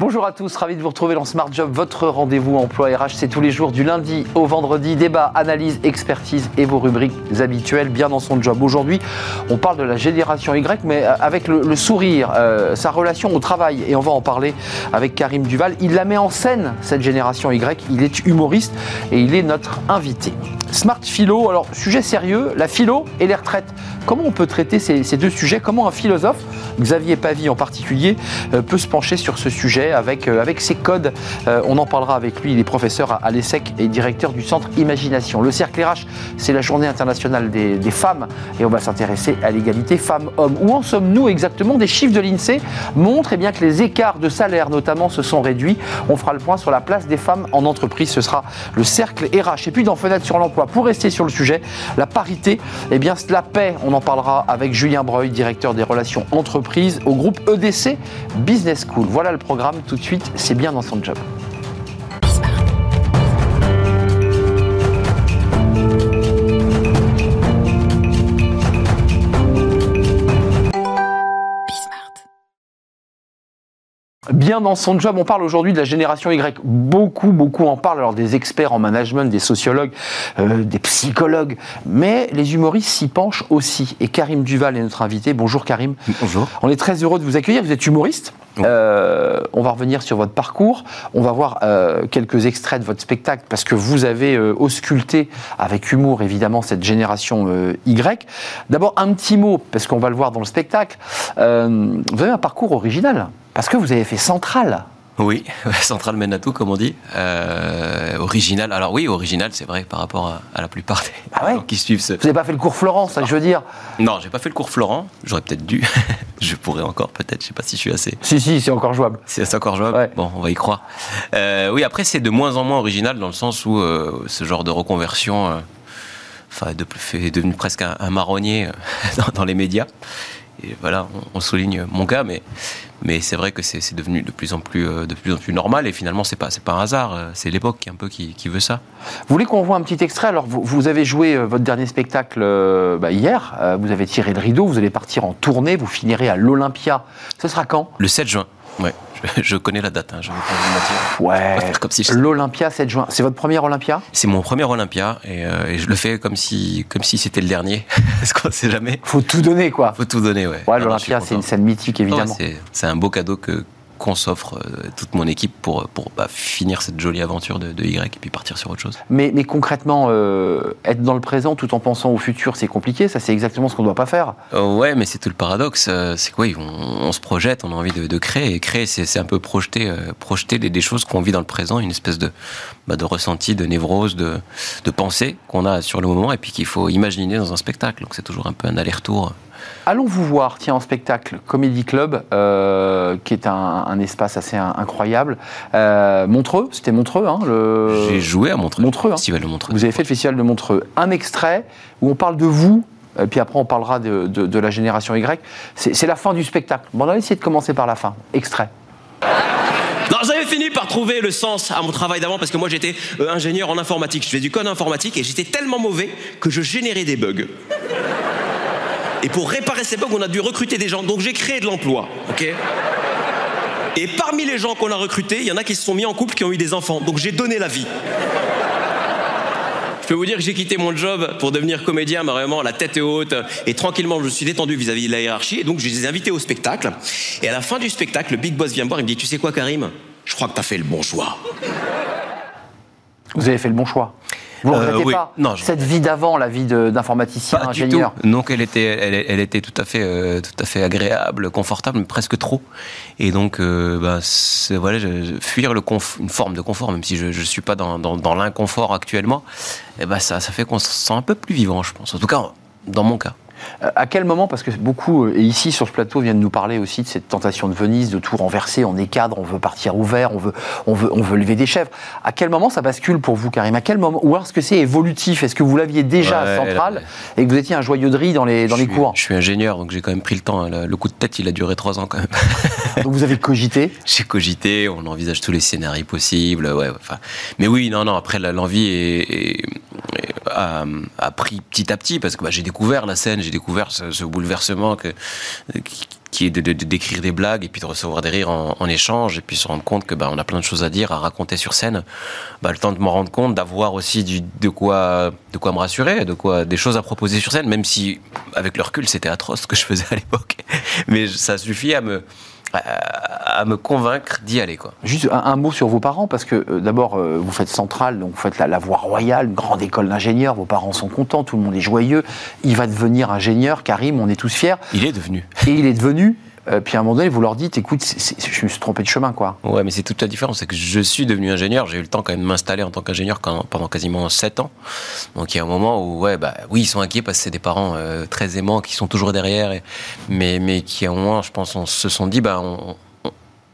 Bonjour à tous, ravi de vous retrouver dans Smart Job, votre rendez-vous emploi RH. C'est tous les jours du lundi au vendredi. Débat, analyse, expertise et vos rubriques habituelles bien dans son job. Aujourd'hui, on parle de la génération Y, mais euh, avec le, sourire, euh, sa relation au travail. Et on va en parler avec Karim Duval. Il la met en scène, cette génération Y. Il est humoriste et il est notre invité. Smart Philo, alors sujet sérieux, la philo et les retraites. Comment on peut traiter ces, deux sujets? Comment un philosophe, Xavier Pavie en particulier, euh, peut se pencher sur ce sujet? Avec, euh, avec ses codes euh, On en parlera avec lui, il est professeur à, l'ESSEC et directeur du centre Imagination. Le Cercle RH, c'est la journée internationale des, femmes et on va s'intéresser à l'égalité femmes-hommes. Où en sommes-nous exactement? Des chiffres de l'INSEE montrent eh bien, que les écarts de salaire notamment se sont réduits. On fera le point sur la place des femmes en entreprise. Ce sera le Cercle RH. Et puis dans Fenêtre sur l'emploi, pour rester sur le sujet, la parité, eh bien, la paix, on en parlera avec Julien Breuil, directeur des relations entreprises au groupe EDC Business School. Voilà le programme tout de suite, c'est bien dans son job. Bien dans son job. On parle aujourd'hui de la génération Y. Beaucoup, beaucoup en parlent. Alors des experts en management, des sociologues, euh, des psychologues, mais les humoristes s'y penchent aussi. Et Karim Duval est notre invité. Bonjour Karim. Bonjour. On est très heureux de vous accueillir. Vous êtes humoriste. Euh, on va revenir sur votre parcours. On va voir euh, quelques extraits de votre spectacle parce que vous avez ausculté avec humour évidemment cette génération Y. D'abord un petit mot parce qu'on va le voir dans le spectacle. vous avez un parcours original. Parce que vous avez fait Central. Oui, Central mène à tout, comme on dit. Euh, original. Alors oui, original, c'est vrai, par rapport à, la plupart des ah qui suivent ce. Vous n'avez pas fait le cours Florent, ça que je veux dire Non, j'ai pas fait le cours Florent. J'aurais peut-être dû. je pourrais encore, peut-être. Je sais pas si je suis assez. Si, si, c'est encore jouable. C'est encore jouable. Bon, on va y croire. Euh, oui, après, c'est de moins en moins original dans le sens où euh, ce genre de reconversion, enfin, est devenu presque un, marronnier dans, les médias. Et voilà, on, on souligne mon cas, mais mais c'est vrai que c'est devenu de plus en plus euh, de plus en plus normal. Et finalement c'est pas c'est pas un hasard euh, c'est l'époque qui un peu qui, qui, veut ça. Vous voulez qu'on voit un petit extrait? Alors vous, vous avez joué euh, votre dernier spectacle bah, hier vous avez tiré le rideau vous allez partir en tournée vous finirez à l'Olympia. Ce sera quand? Le 7 juin ouais je, connais la date, hein, je vais pas vous mentir. Ouais. Comme si L'Olympia 7 juin. C'est votre premier Olympia? C'est mon premier Olympia euh, et, je le fais comme si, comme si c'était le dernier. Parce qu'on sait jamais. Faut tout donner, quoi. Faut tout donner, ouais. Ouais, l'Olympia, c'est une scène mythique, évidemment. c'est un beau cadeau que, qu'on s'offre euh, toute mon équipe pour, pour bah, finir cette jolie aventure de, Y et puis partir sur autre chose. Mais, mais concrètement, euh, être dans le présent tout en pensant au futur, c'est compliqué. Ça, c'est exactement ce qu'on ne doit pas faire. Euh, ouais, mais c'est tout le paradoxe. c'est quoi on, se projette, on a envie de, créer. Et créer, c'est un peu projeter, projeter des, choses qu'on vit dans le présent, une espèce de, bah, de ressenti, de névrose, de, de pensée qu'on a sur le moment et puis qu'il faut imaginer dans un spectacle. Donc c'est toujours un peu un aller-retour. Allons vous voir, tiens, en spectacle, Comedy Club, euh, qui est un, espace assez incroyable. Euh, Montreux, c'était Montreux, hein, le... J'ai joué à Montreux. Montreux, hein. festival de Montreux. Vous avez fait le festival de Montreux. Un extrait où on parle de vous, et puis après on parlera de, la génération Y. C'est la fin du spectacle. Bon, on va essayer de commencer par la fin. Extrait. Non, j'avais fini par trouver le sens à mon travail d'avant parce que moi j'étais euh, ingénieur en informatique. Je faisais du code informatique et j'étais tellement mauvais que je générais des bugs. Et pour réparer ces bugs, on a dû recruter des gens. Donc j'ai créé de l'emploi. ok et parmi les gens qu'on a recrutés, il y en a qui se sont mis en couple, qui ont eu des enfants. Donc j'ai donné la vie. Je peux vous dire que j'ai quitté mon job pour devenir comédien, mais vraiment la tête est haute et tranquillement je me suis détendu vis-à-vis de la hiérarchie. Et donc je les ai invités au spectacle. Et à la fin du spectacle, le big boss vient me voir et me dit Tu sais quoi, Karim? Je crois que tu as fait le bon choix. Vous avez fait le bon choix. Vous ne euh, regrettez pas non, cette vie d'avant, la vie d'informaticien, ingénieur Donc elle était, elle, était tout à fait, euh, tout à fait agréable, confortable, mais presque trop. Et donc, euh, bah, voilà, fuir le une forme de confort, même si je ne suis pas dans, dans, l'inconfort actuellement, eh bah, ça, ça fait qu'on se sent un peu plus vivant, je pense. En tout cas, dans mon cas. À quel moment, parce que beaucoup, euh, et ici sur ce plateau, viennent nous parler aussi de cette tentation de Venise, de tout renverser, on est cadre, on veut partir ouvert, on veut, on veut, on veut lever des chèvres. À quel moment ça bascule pour vous, Karim? À quel moment? Ou est-ce que c'est évolutif? Est-ce que vous l'aviez déjà à Centrale et que vous étiez un joyeux de riz dans les, dans les cours? Je suis ingénieur, donc j'ai quand même pris le temps. Hein. Le coup de tête, il a duré trois ans quand même. donc vous avez cogité? J'ai cogité, on envisage tous les scénarios possibles. Ouais, enfin, mais oui, non, non, après, l'envie a pris petit à petit, parce que bah, j'ai découvert la scène, j'ai découvert ce, bouleversement que, qui, est de, de- de- d'écrire des blagues et puis de recevoir des rires en, en échange et puis se rendre compte que bah, on a plein de choses à dire, à raconter sur scène. Bah, le temps de m'en rendre compte, d'avoir aussi du, de quoi de quoi me rassurer, de quoi des choses à proposer sur scène, même si avec le recul c'était atroce ce que je faisais à l'époque, mais ça suffit à me à, à me convaincre d'y aller quoi. Juste un, un mot sur vos parents, parce que euh, d'abord, euh, vous faites Centrale, donc vous faites la, la voie royale, une grande école d'ingénieurs, vos parents sont contents, tout le monde est joyeux. Il va devenir ingénieur, Karim, on est tous fiers. Il est devenu. Et il est devenu, euh, puis à un moment donné, vous leur dites, écoute, je me suis trompé de chemin, quoi. Ouais, mais c'est toute la différence, c'est que je suis devenu ingénieur, j'ai eu le temps quand même de m'installer en tant qu'ingénieur pendant quasiment 7 ans. Donc il y a un moment où, ouais, bah oui, ils sont inquiets parce que c'est des parents euh, très aimants qui sont toujours derrière, et- mais, mais qui à un moment, je pense, on se sont dit, bah, on-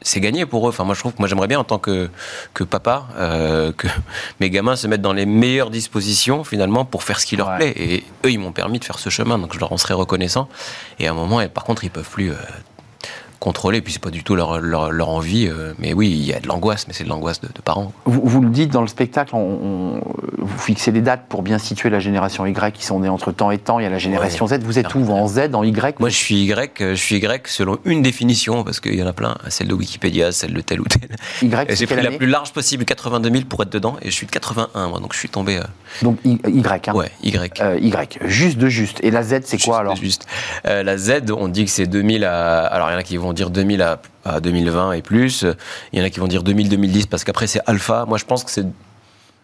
c'est gagné pour eux. Enfin, moi, je trouve que moi, j'aimerais bien en tant que, que papa euh, que mes gamins se mettent dans les meilleures dispositions finalement pour faire ce qui leur Ouais. plaît. Et eux, ils m'ont permis de faire ce chemin, donc je leur en serai reconnaissant. Et à un moment, et par contre, ils peuvent plus euh, contrôler. Puis c'est pas du tout leur, leur, leur envie. euh, mais oui, il y a de l'angoisse, mais c'est de l'angoisse de, de parents. Vous, vous le dites dans le spectacle, on- on- vous fixez des dates pour bien situer la génération Y qui sont nés entre temps et temps. Il y a la génération Z. Vous êtes où vous, En Z, en Y Moi, je suis Y, euh, je suis Y selon une définition, parce qu'il y en a plein, celle de Wikipédia, celle de tel ou tel. Y, J'ai pris la plus large possible, 82 000 pour être dedans, et je suis de 81, moi, donc je suis tombé. euh, Donc Y, hein. ouais, Y. Euh, y. Juste de juste. Et la Z, c'est quoi alors? juste. Euh, La Z, on dit que c'est 2000 à. Alors, il y en a qui vont dire 2000 à, à 2020 et plus. Il y en a qui vont dire 2000-2010 parce qu'après, c'est alpha. Moi, je pense que c'est.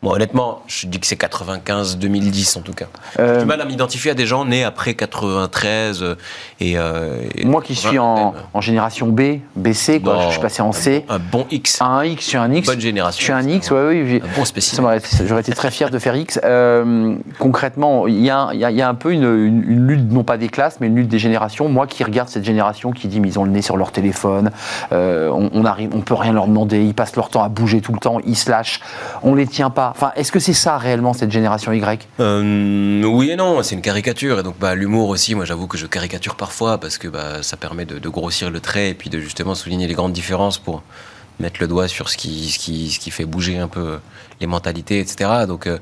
Bon, honnêtement, je dis que c'est 95-2010 en tout cas. J'ai Euh, du mal à m'identifier à des gens nés après 93 euh, et. euh, et Moi qui suis en, 80, en génération B, BC, quoi, je suis passé en C. Un bon X. Un X, je suis un X. Bonne génération. Je suis un X, ouais, oui. Un bon spécimen. J'aurais été très fier de faire X. Euh, concrètement, il y, a un- il y a- il y a un peu une, une- une lutte, non pas des classes, mais une lutte des générations. Moi qui regarde cette génération qui dit, mais ils ont le nez sur leur téléphone, euh, on, on arrive, on peut rien leur demander, ils passent leur temps à bouger tout le temps, ils se lâchent, on les tient pas. Est-ce que c'est ça réellement cette génération Y? Euh, oui et non, c'est une caricature. Et donc, bah, l'humour aussi, moi j'avoue que je caricature parfois parce que bah, ça permet de, grossir le trait et puis de justement souligner les grandes différences pour mettre le doigt sur ce qui fait bouger un peu les mentalités, etc. Donc, euh,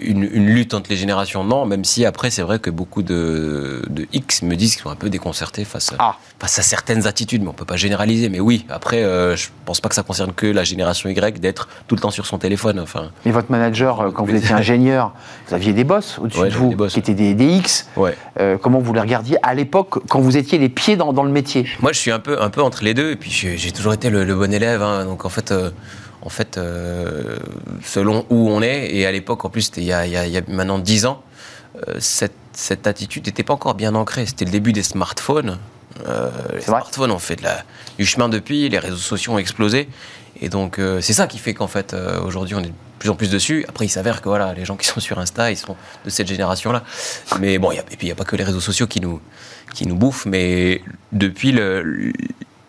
une, une lutte entre les générations, non, même si après, c'est vrai que beaucoup de, de X me disent qu'ils sont un peu déconcertés face à, Ah. face à certaines attitudes, mais on peut pas généraliser. Mais oui, après, euh, je pense pas que ça concerne que la génération Y d'être tout le temps sur son téléphone. Enfin, Mais votre manager, euh, quand vous étiez ingénieur, vous aviez des boss au-dessus Ouais, de vous, qui étaient des, des X. ouais. Euh, comment vous les regardiez à l'époque, quand vous étiez les pieds dans, dans le métier? Moi, je suis un peu, un peu entre les deux, et puis j'ai j'ai toujours été le, le bon élève. hein. donc en fait, euh, en fait euh, selon où on est, et à l'époque, en plus, il y a, y y maintenant 10 ans, euh, cette, cette attitude n'était pas encore bien ancrée. C'était le début des smartphones. Euh, les smartphones ont fait de la, du chemin depuis, les réseaux sociaux ont explosé. Et donc, euh, c'est ça qui fait qu'en fait, euh, aujourd'hui, on est de plus en plus dessus. Après, il s'avère que voilà, les gens qui sont sur Insta, ils sont de cette génération-là. Mais bon, il y a- et puis il n'y a pas que les réseaux sociaux qui nous, qui nous bouffent, mais depuis le,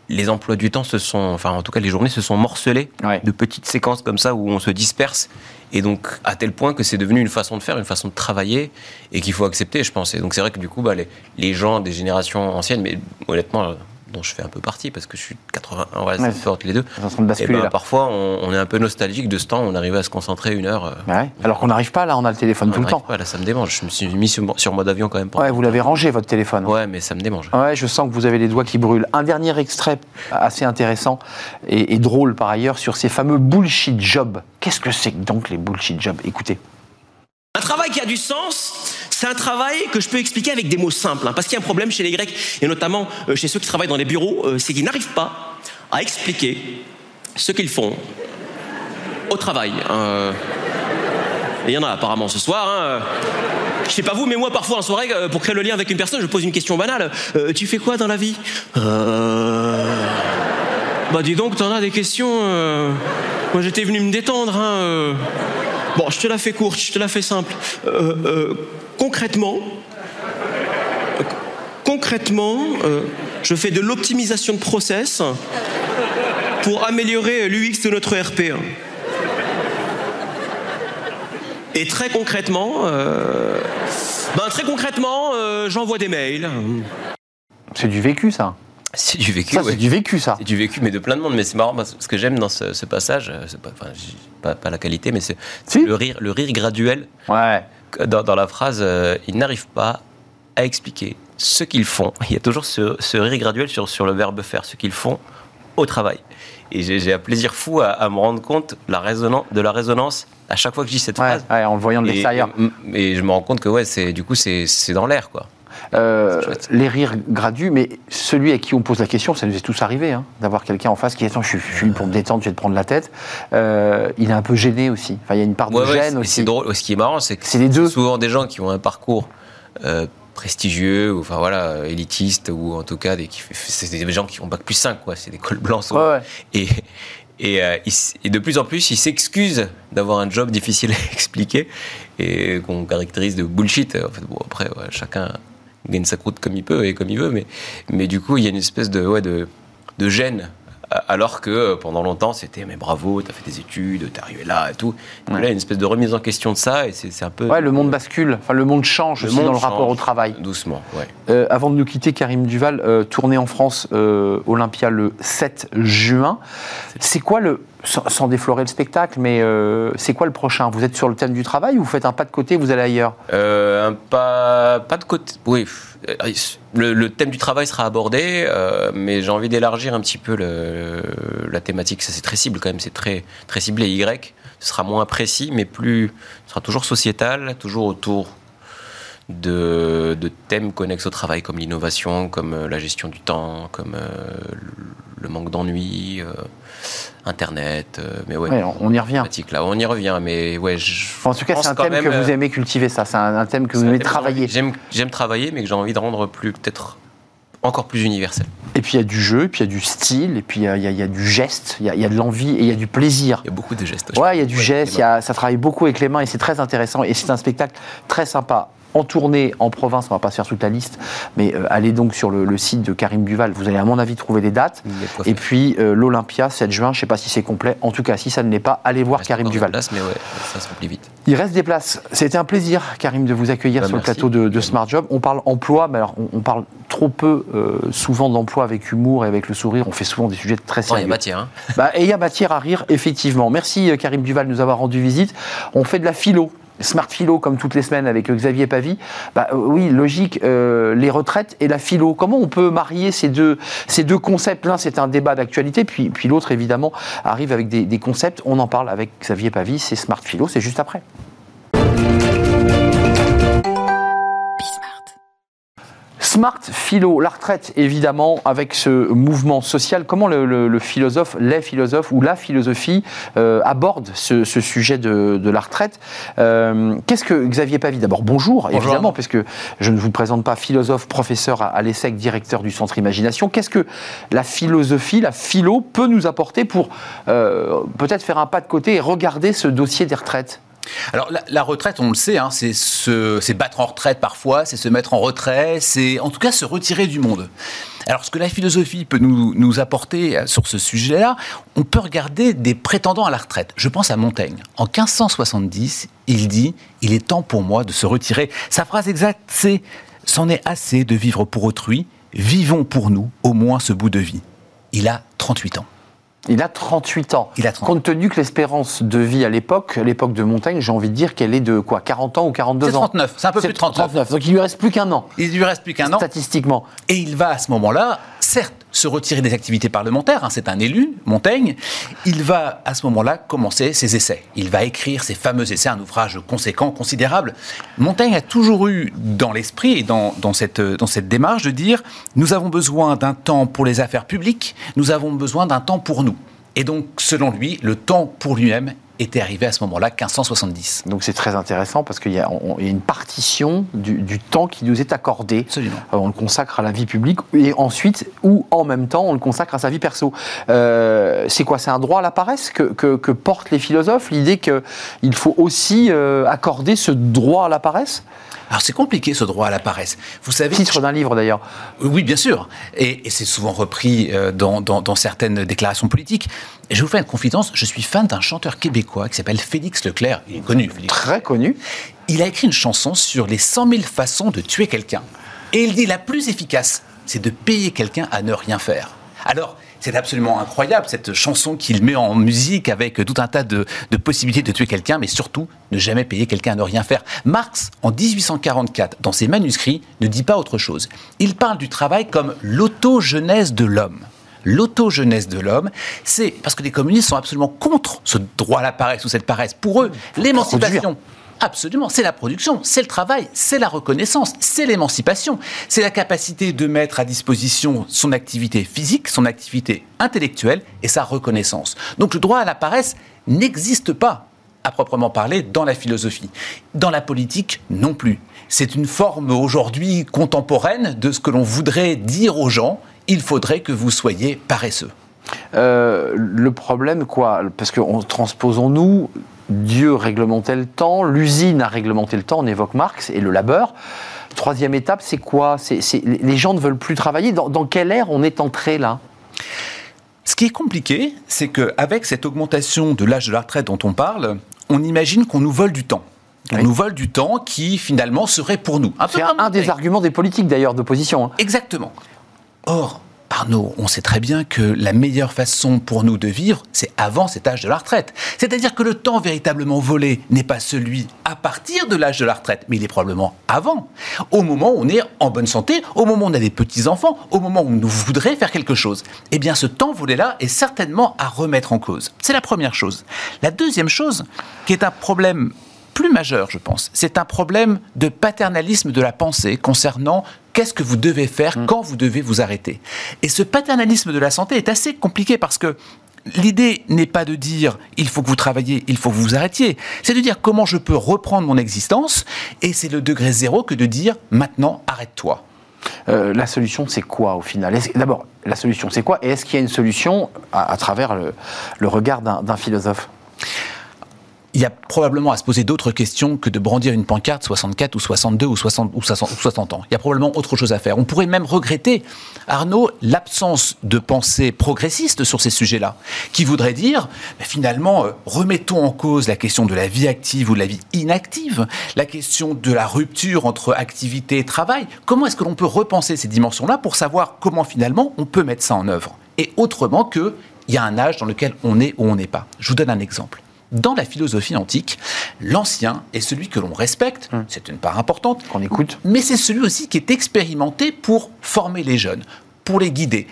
les emplois du temps se sont, enfin en tout cas les journées se sont morcelées Ouais. de petites séquences comme ça où on se disperse et donc à tel point que c'est devenu une façon de faire, une façon de travailler et qu'il faut accepter, je pense. Et donc c'est vrai que du coup, bah, les, les gens des générations anciennes, mais honnêtement, dont je fais un peu partie parce que je suis de 81, voilà, Ouais. c'est fort les deux. De Et basculer ben, parfois, on, on est un peu nostalgique de ce temps où on arrivait à se concentrer une heure. euh, Bah ouais. Alors qu'on n'arrive pas là, on a le téléphone on tout le temps. pas, là, ça me démange. Je me suis mis sur, sur mode avion quand même. Ouais, vous l'avez rangé votre téléphone. Ouais, mais ça me démange. Ouais, je sens que vous avez les doigts qui brûlent. Un dernier extrait assez intéressant et, et drôle par ailleurs sur ces fameux bullshit jobs. Qu'est-ce que c'est que donc les bullshit jobs? Écoutez. Un travail qui a du sens, c'est un travail que je peux expliquer avec des mots simples. hein, parce qu'il y a un problème chez les Grecs, et notamment euh, chez ceux qui travaillent dans les bureaux, euh, c'est qu'ils n'arrivent pas à expliquer ce qu'ils font au travail. hein. Il y en a apparemment ce soir. hein, Je sais pas vous, mais moi parfois en soirée, euh, pour créer le lien avec une personne, je pose une question banale. Tu fais quoi dans la vie? Bah dis donc, t'en as des questions. Moi j'étais venu me détendre. Hein. Bon, je te la fais courte, je te la fais simple. Concrètement, concrètement, euh, je fais de l'optimisation de process pour améliorer l'UX de notre RP. Et très concrètement, euh, ben très concrètement, euh, j'envoie des mails. C'est du vécu ça. C'est du vécu. Ça, ouais. c'est du vécu ça. C'est du vécu, mais de plein de monde. Mais c'est marrant, parce que ce que j'aime dans ce, ce passage, c'est pas, enfin, j'ai pas, pas la qualité, mais c'est c'est Si. le rire, le rire graduel. Ouais. Dans, dans la phrase, euh, ils n'arrivent pas à expliquer ce qu'ils font. Il y a toujours ce, ce rire graduel sur, sur le verbe faire, ce qu'ils font au travail. Et j'ai un plaisir fou à, à me rendre compte la résonance, de la résonance à chaque fois que je dis cette Ouais, phrase. ouais, en le voyant de l'extérieur. et- et je me rends compte que ouais, c'est du coup c'est c'est dans l'air quoi. Euh, les rires gradus, mais celui à qui on pose la question, ça nous est tous arrivé, hein, d'avoir quelqu'un en face qui dit Attends, je suis, je suis venu pour me détendre, je vais te prendre la tête. Euh, il est un peu gêné aussi. Enfin, il y a une part de Ouais, gêne aussi. C'est drôle. Ce qui est marrant, c'est que C'est souvent des gens qui ont un parcours euh, prestigieux, ou enfin voilà, élitiste, ou en tout cas des, qui- c'est des gens qui ont bac plus 5, quoi. C'est des cols blancs. Ouais. Et, euh, de plus en plus, ils s'excusent d'avoir un job difficile à expliquer et qu'on caractérise de bullshit. En fait, bon, après, ouais, chacun gagne sa croûte comme il peut et comme il veut, mais, mais du coup, il y a une espèce de, ouais, de, de gêne. Alors que euh, pendant longtemps, c'était mais bravo, t'as fait des études, t'es arrivé là et tout. Ouais. Là, il y a une espèce de remise en question de ça et c'est un peu. Ouais, le monde bascule, enfin, le monde change Le aussi monde dans le rapport au travail. Doucement, ouais. Euh, avant de nous quitter, Karim Duval, euh, tournée en France, euh, Olympia le 7 juin. C'est quoi le. Sans, déflorer le spectacle, mais euh, c'est quoi le prochain? Vous êtes sur le thème du travail ou vous faites un pas de côté, vous allez ailleurs? Euh, un pas, de côté. Oui, le, thème du travail sera abordé, euh, mais j'ai envie d'élargir un petit peu la thématique. Ça, c'est très cible quand même, c'est très, très ciblé. Y, ce sera moins précis, mais plus. Ce sera toujours sociétal, toujours autour de, de thèmes connexes au travail, comme l'innovation, comme euh, la gestion du temps, comme euh, le manque d'ennui, euh, Internet. euh, mais ouais, Ouais, on- y revient. là, on y revient, mais ouais. Je En tout cas, c'est un thème même, que vous euh, aimez cultiver, ça. C'est un, un thème que vous aimez travailler. J'aime, travailler, mais que j'ai envie de rendre plus, peut-être encore plus universel. Et puis il y a du jeu, et puis il y a du style, et puis il y a, il y a- il y a du geste, il y a, il y a de l'envie et il y a du plaisir. Il y a beaucoup de gestes. Ouais, il y a du Ouais, geste, il y a- ça travaille beaucoup avec les mains et c'est très intéressant. Et c'est un spectacle très sympa. En tournée, en province, on va pas se faire toute la liste, mais euh, allez donc sur le, le site de Karim Duval. Vous allez, à mon avis, trouver des dates. Et puis euh, l'Olympia, 7 juin, je sais pas si c'est complet. En tout cas, si ça ne l'est pas, allez voir Il reste Karim Duval. places, mais ouais, ça se remplit vite. Il reste des places. C'était un plaisir, Karim, de vous accueillir Bah, sur le plateau de, de Smart Job. On parle emploi, mais alors on, on parle trop peu, euh, souvent d'emploi avec humour et avec le sourire. On fait souvent des sujets très Oh, il y sérieux. a matière. Hein. Bah, et il y a matière à rire, effectivement. Merci Karim Duval de nous avoir rendu visite. On fait de la philo. Smart philo comme toutes les semaines avec Xavier Pavie. Bah, euh, oui, logique, euh, les retraites et la philo. Comment on peut marier ces deux, concepts? L'un, c'est un débat d'actualité, puis, l'autre, évidemment, arrive avec des, des concepts. On en parle avec Xavier Pavie, c'est Smart philo, c'est juste après. Smart philo, la retraite évidemment avec ce mouvement social. Comment le, le- le philosophe, les philosophes ou la philosophie euh, aborde ce, ce sujet de, de la retraite? Euh, Qu'est-ce que Xavier Pavie D'abord bonjour, Bonjour. évidemment, parce que je ne vous présente pas philosophe, professeur à, à l'ESSEC, directeur du Centre Imagination. Qu'est-ce que la philosophie, la philo peut nous apporter pour euh, peut-être faire un pas de côté et regarder ce dossier des retraites? Alors la, retraite, on le sait, hein, c'est se battre en retraite parfois, c'est se mettre en retrait, c'est en tout cas se retirer du monde. Alors ce que la philosophie peut nous, nous apporter euh, sur ce sujet-là, on peut regarder des prétendants à la retraite. Je pense à Montaigne. En 1570, il dit « Il est temps pour moi de se retirer ». Sa phrase exacte, c'est « C'en est assez de vivre pour autrui, vivons pour nous au moins ce bout de vie ». Il a 38 ans. Il a 38 ans. Il a 38 Compte tenu que l'espérance de vie à l'époque, à l'époque de Montaigne, j'ai envie de dire qu'elle est de quoi 40 ans ou 42 C'est ans 39, c'est un peu plus de 39. Donc il lui reste plus qu'un an, Il lui reste plus qu'un an. statistiquement. Et il va à ce moment-là, certes, se retirer des activités parlementaires, hein, c'est un élu, Montaigne, il va à ce moment-là commencer ses essais. Il va écrire ses fameux essais, un ouvrage conséquent, considérable. Montaigne a toujours eu dans l'esprit et dans, dans cette, dans cette démarche de dire, nous avons besoin d'un temps pour les affaires publiques, nous avons besoin d'un temps pour nous. Et donc, selon lui, le temps pour lui-même était arrivé à ce moment-là, 1570. Donc c'est très intéressant parce qu'il y, a y une partition du, du temps qui nous est accordé. Absolument. Euh, on le consacre à la vie publique et ensuite, ou en même temps, on le consacre à sa vie perso. Euh, c'est quoi? C'est un droit à la paresse que, que- que portent les philosophes? L'idée qu'il faut aussi euh, accorder ce droit à la paresse? Alors, c'est compliqué ce droit à la paresse. Vous savez, Titre d'un livre d'ailleurs. Oui, bien sûr. Et, et c'est souvent repris euh, dans, dans- dans certaines déclarations politiques. Et je vous fais une confidence, je suis fan d'un chanteur québécois qui s'appelle Félix Leclerc. Il est connu, Félix. Très connu. Il a écrit une chanson sur les 100 000 façons de tuer quelqu'un. Et il dit la plus efficace, c'est de payer quelqu'un à ne rien faire. Alors, C'est absolument incroyable, cette chanson qu'il met en musique avec tout un tas de, de possibilités de tuer quelqu'un, mais surtout ne jamais payer quelqu'un à ne rien faire. Marx, en 1844, dans ses manuscrits, ne dit pas autre chose. Il parle du travail comme l'autogenèse de l'homme l'autogenèse de l'homme, c'est parce que les communistes sont absolument contre ce droit à la paresse ou cette paresse. Pour eux, l'émancipation, Absolument, c'est la production, c'est le travail, c'est la reconnaissance, c'est l'émancipation, c'est la capacité de mettre à disposition son activité physique, son activité intellectuelle et sa reconnaissance. Donc le droit à la paresse n'existe pas à proprement parler dans la philosophie. Dans la politique, non plus. C'est une forme aujourd'hui contemporaine de ce que l'on voudrait dire aux gens, il faudrait que vous soyez paresseux. Euh, le problème, quoi? Parce que transposons-nous, Dieu réglementait le temps, l'usine a réglementé le temps, on évoque Marx et le labeur. Troisième étape, c'est quoi? Les gens ne veulent plus travailler. Dans, quelle ère on est entré là? Ce qui est compliqué, c'est qu'avec cette augmentation de l'âge de la retraite dont on parle, on imagine qu'on nous vole du temps. On nous vole du temps qui finalement serait pour nous. C'est un, des arguments des politiques d'ailleurs d'opposition. Hein. Exactement. Or, Arnaud, on sait très bien que la meilleure façon pour nous de vivre, c'est avant cet âge de la retraite. C'est-à-dire que le temps véritablement volé n'est pas celui à partir de l'âge de la retraite, mais il est probablement avant. Au moment où on est en bonne santé, au moment où on a des petits-enfants, au moment où nous voudrions faire quelque chose. Eh bien, ce temps volé-là est certainement à remettre en cause. C'est la première chose. La deuxième chose, qui est un problème plus majeur, je pense. C'est un problème de paternalisme de la pensée concernant qu'est-ce que vous devez faire mm. quand vous devez vous arrêter? Et ce paternalisme de la santé est assez compliqué parce que L'idée n'est pas de dire il faut que vous travailliez, il faut que vous vous arrêtiez. C'est de dire comment je peux reprendre mon existence. Et c'est le degré zéro que de dire maintenant arrête-toi. Euh, la solution, c'est quoi au final? D'abord, la solution, c'est quoi? Et est-ce qu'il y a une solution à, travers le regard d'un philosophe? Il y a probablement à se poser d'autres questions que de brandir une pancarte 64 ou 62 ou 60, ou 60, ans. Il y a probablement autre chose à faire. On pourrait même regretter, Arnaud, l'absence de pensée progressiste sur ces sujets-là, qui voudrait dire, finalement, euh, remettons en cause la question de la vie active ou de la vie inactive, la question de la rupture entre activité et travail. Comment est-ce que l'on peut repenser ces dimensions-là pour savoir comment finalement on peut mettre ça en œuvre? Et autrement que, il y a un âge dans lequel on est ou on n'est pas. Je vous donne un exemple. Dans la philosophie antique, l'ancien est celui que l'on respecte, hum. c'est une part importante, qu'on écoute, mais c'est celui aussi qui est expérimenté pour former les jeunes, pour les guider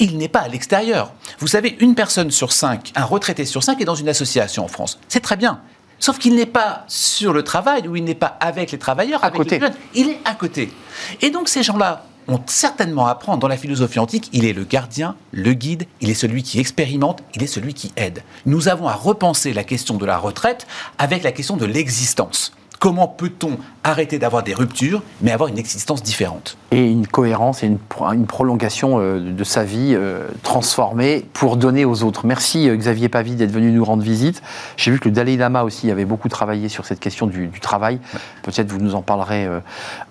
il n'est pas à l'extérieur. Vous savez, une personne sur cinq, un retraité sur cinq est dans une association en France. C'est très bien. Sauf qu'il n'est pas sur le travail ou il n'est pas avec les travailleurs, à côté. Il est à côté. Et donc ces gens-là ont certainement à apprendre dans la philosophie antique, il est le gardien, le guide, il est celui qui expérimente, il est celui qui aide. Nous avons à repenser la question de la retraite avec la question de l'existence. Comment peut-on arrêter d'avoir des ruptures, mais avoir une existence différente? Et une cohérence et une, une prolongation euh, de sa vie euh, transformée pour donner aux autres. Merci euh, Xavier Pavie d'être venu nous rendre visite. J'ai vu que le Dalai Lama aussi avait beaucoup travaillé sur cette question du, travail. Peut-être vous nous en parlerez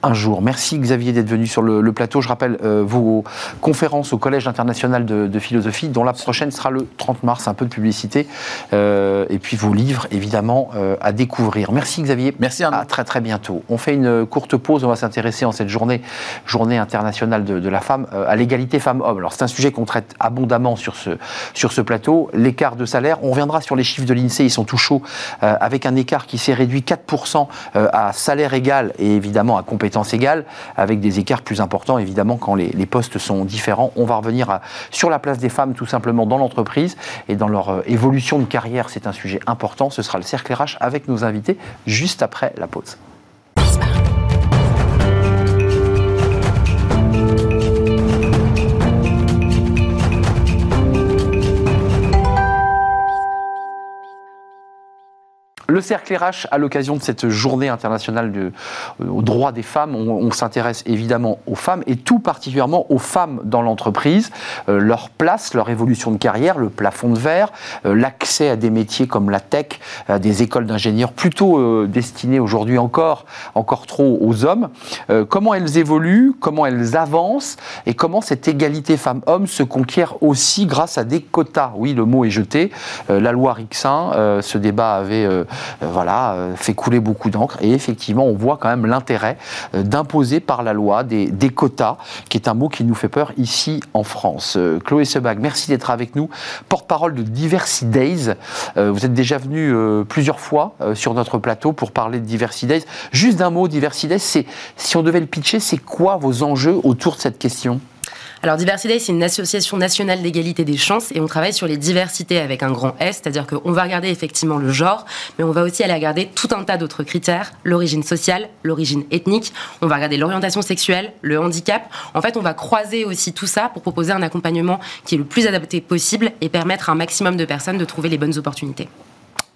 un jour. Merci Xavier d'être venu sur le, plateau. Je rappelle vos conférences au Collège international de, de, philosophie, dont la prochaine sera le 30 mars, un peu de publicité. et puis vos livres, évidemment, à découvrir. Merci Xavier. Merci à très très bientôt. On fait une courte pause. On va s'intéresser en cette journée, journée internationale de, la femme, euh, à l'égalité femmes-hommes. Alors c'est un sujet qu'on traite abondamment sur ce, sur ce plateau. L'écart de salaire, on reviendra sur les chiffres de l'INSEE, ils sont tout chauds, euh, avec un écart qui s'est réduit 4% euh, à salaire égal et évidemment à compétence égale, avec des écarts plus importants évidemment quand les, postes sont différents. On va revenir sur la place des femmes tout simplement dans l'entreprise et dans leur évolution de carrière. C'est un sujet important. Ce sera le cercle RH avec nos invités juste après la pause. Le cercle RH, à l'occasion de cette journée internationale de, euh, aux droits des femmes, on, s'intéresse évidemment aux femmes et tout particulièrement aux femmes dans l'entreprise, euh, leur place, leur évolution de carrière, le plafond de verre, euh, l'accès à des métiers comme la tech, à des écoles d'ingénieurs plutôt destinées aujourd'hui encore, encore trop aux hommes. comment elles évoluent, comment elles avancent et comment cette égalité femmes-hommes se conquiert aussi grâce à des quotas. Oui, le mot est jeté. la loi Rixin, ce débat avait voilà, fait couler beaucoup d'encre. Et effectivement, on voit quand même l'intérêt d'imposer par la loi des, quotas, qui est un mot qui nous fait peur ici en France. Chloé Sebag, merci d'être avec nous, porte-parole de Diversity Days. vous êtes déjà venu plusieurs fois sur notre plateau pour parler de Diversity Days. Juste d'un mot, Diversity Days, si on devait le pitcher, c'est quoi vos enjeux autour de cette question? Alors Diversité, c'est une association nationale d'égalité des chances et on travaille sur les diversités avec un grand S, c'est-à-dire qu'on va regarder effectivement le genre, mais on va aussi aller regarder tout un tas d'autres critères, l'origine sociale, l'origine ethnique, on va regarder l'orientation sexuelle, le handicap. En fait, on va croiser aussi tout ça pour proposer un accompagnement qui est le plus adapté possible et permettre à un maximum de personnes de trouver les bonnes opportunités.